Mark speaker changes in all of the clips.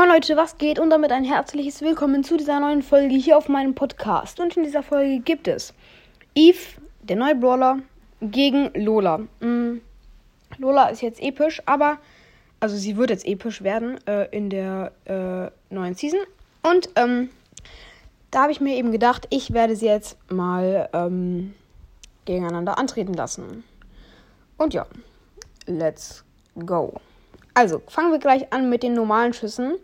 Speaker 1: Moin Leute, was geht? Und damit ein herzliches Willkommen zu dieser neuen Folge hier auf meinem Podcast. Und in dieser Folge gibt es Eve, der neue Brawler, gegen Lola. Mm, Lola ist jetzt episch, aber, also sie wird jetzt episch werden äh, in der äh, neuen Season. Und ähm, da habe ich mir eben gedacht, ich werde sie jetzt mal ähm, gegeneinander antreten lassen. Und ja, let's go. Also, fangen wir gleich an mit den normalen Schüssen.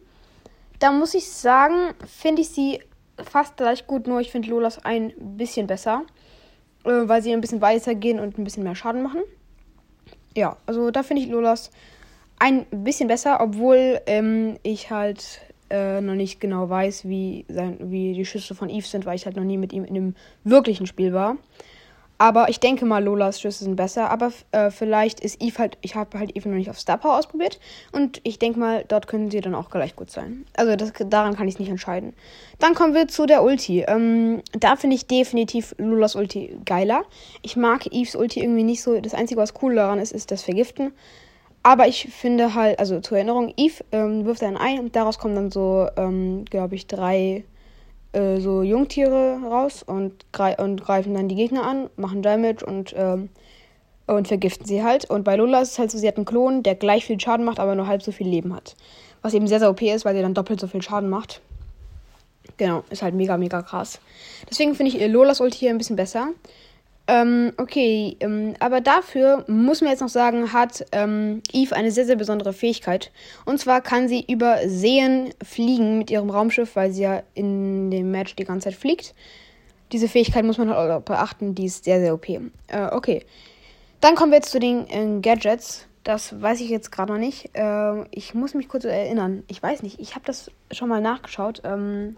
Speaker 1: Da muss ich sagen, finde ich sie fast gleich gut, nur ich finde Lolas ein bisschen besser, äh, weil sie ein bisschen weiter gehen und ein bisschen mehr Schaden machen. Ja, also da finde ich Lolas ein bisschen besser, obwohl ähm, ich halt äh, noch nicht genau weiß, wie, sein, wie die Schüsse von Eve sind, weil ich halt noch nie mit ihm in einem wirklichen Spiel war. Aber ich denke mal, Lolas Schüsse sind besser. Aber äh, vielleicht ist Eve halt, ich habe halt Eve noch nicht auf Star Power ausprobiert. Und ich denke mal, dort können sie dann auch gleich gut sein. Also das, daran kann ich nicht entscheiden. Dann kommen wir zu der Ulti. Ähm, da finde ich definitiv Lolas Ulti geiler. Ich mag Eves Ulti irgendwie nicht so. Das Einzige, was cool daran ist, ist das Vergiften. Aber ich finde halt, also zur Erinnerung, Eve ähm, wirft ein Ei und daraus kommen dann so, ähm, glaube ich, drei äh, so Jungtiere raus und, grei und, greifen dann die Gegner an, machen Damage und, ähm, und vergiften sie halt. Und bei Lola ist es halt so, sie hat einen Klon, der gleich viel Schaden macht, aber nur halb so viel Leben hat. Was eben sehr, sehr OP ist, weil sie dann doppelt so viel Schaden macht. Genau, ist halt mega, mega krass. Deswegen finde ich Lolas Ulti hier ein bisschen besser. Ähm, okay, ähm, aber dafür muss man jetzt noch sagen, hat ähm, Eve eine sehr, sehr besondere Fähigkeit. Und zwar kann sie über Seen fliegen mit ihrem Raumschiff, weil sie ja in dem Match die ganze Zeit fliegt. Diese Fähigkeit muss man halt auch beachten, die ist sehr, sehr OP. Äh, okay. Dann kommen wir jetzt zu den äh, Gadgets. Das weiß ich jetzt gerade noch nicht. Äh, ich muss mich kurz erinnern. Ich weiß nicht, ich habe das schon mal nachgeschaut. Ähm,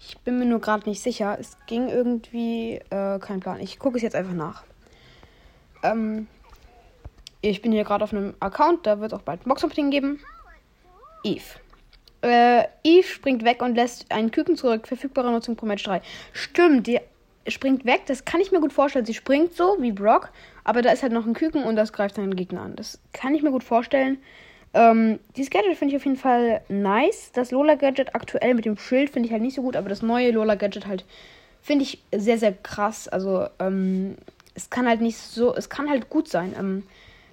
Speaker 1: ich bin mir nur gerade nicht sicher. Es ging irgendwie. Äh, kein Plan. Ich gucke es jetzt einfach nach. Ähm, ich bin hier gerade auf einem Account. Da wird es auch bald ein Box-Opening geben. Eve. Äh, Eve springt weg und lässt einen Küken zurück. Verfügbare Nutzung pro Match 3. Stimmt, die springt weg. Das kann ich mir gut vorstellen. Sie springt so wie Brock. Aber da ist halt noch ein Küken und das greift seinen Gegner an. Das kann ich mir gut vorstellen. Ähm, dieses Gadget finde ich auf jeden Fall nice. Das Lola-Gadget aktuell mit dem Schild finde ich halt nicht so gut, aber das neue Lola-Gadget halt finde ich sehr, sehr krass. Also, ähm, es kann halt nicht so, es kann halt gut sein. Ähm,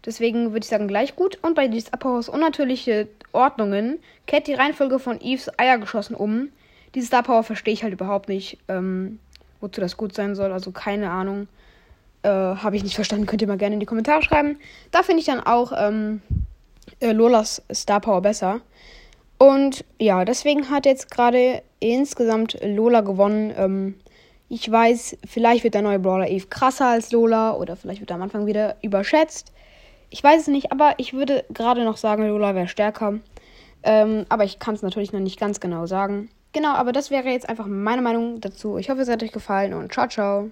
Speaker 1: deswegen würde ich sagen, gleich gut. Und bei dieses Abhaus unnatürliche Ordnungen kehrt die Reihenfolge von Eves Eier geschossen um. Dieses Star Power verstehe ich halt überhaupt nicht, ähm, wozu das gut sein soll. Also keine Ahnung. Äh, Habe ich nicht verstanden. Könnt ihr mal gerne in die Kommentare schreiben. Da finde ich dann auch, ähm, äh, Lolas Star Power besser. Und ja, deswegen hat jetzt gerade insgesamt Lola gewonnen. Ähm, ich weiß, vielleicht wird der neue Brawler Eve krasser als Lola oder vielleicht wird er am Anfang wieder überschätzt. Ich weiß es nicht, aber ich würde gerade noch sagen, Lola wäre stärker. Ähm, aber ich kann es natürlich noch nicht ganz genau sagen. Genau, aber das wäre jetzt einfach meine Meinung dazu. Ich hoffe, es hat euch gefallen und ciao, ciao.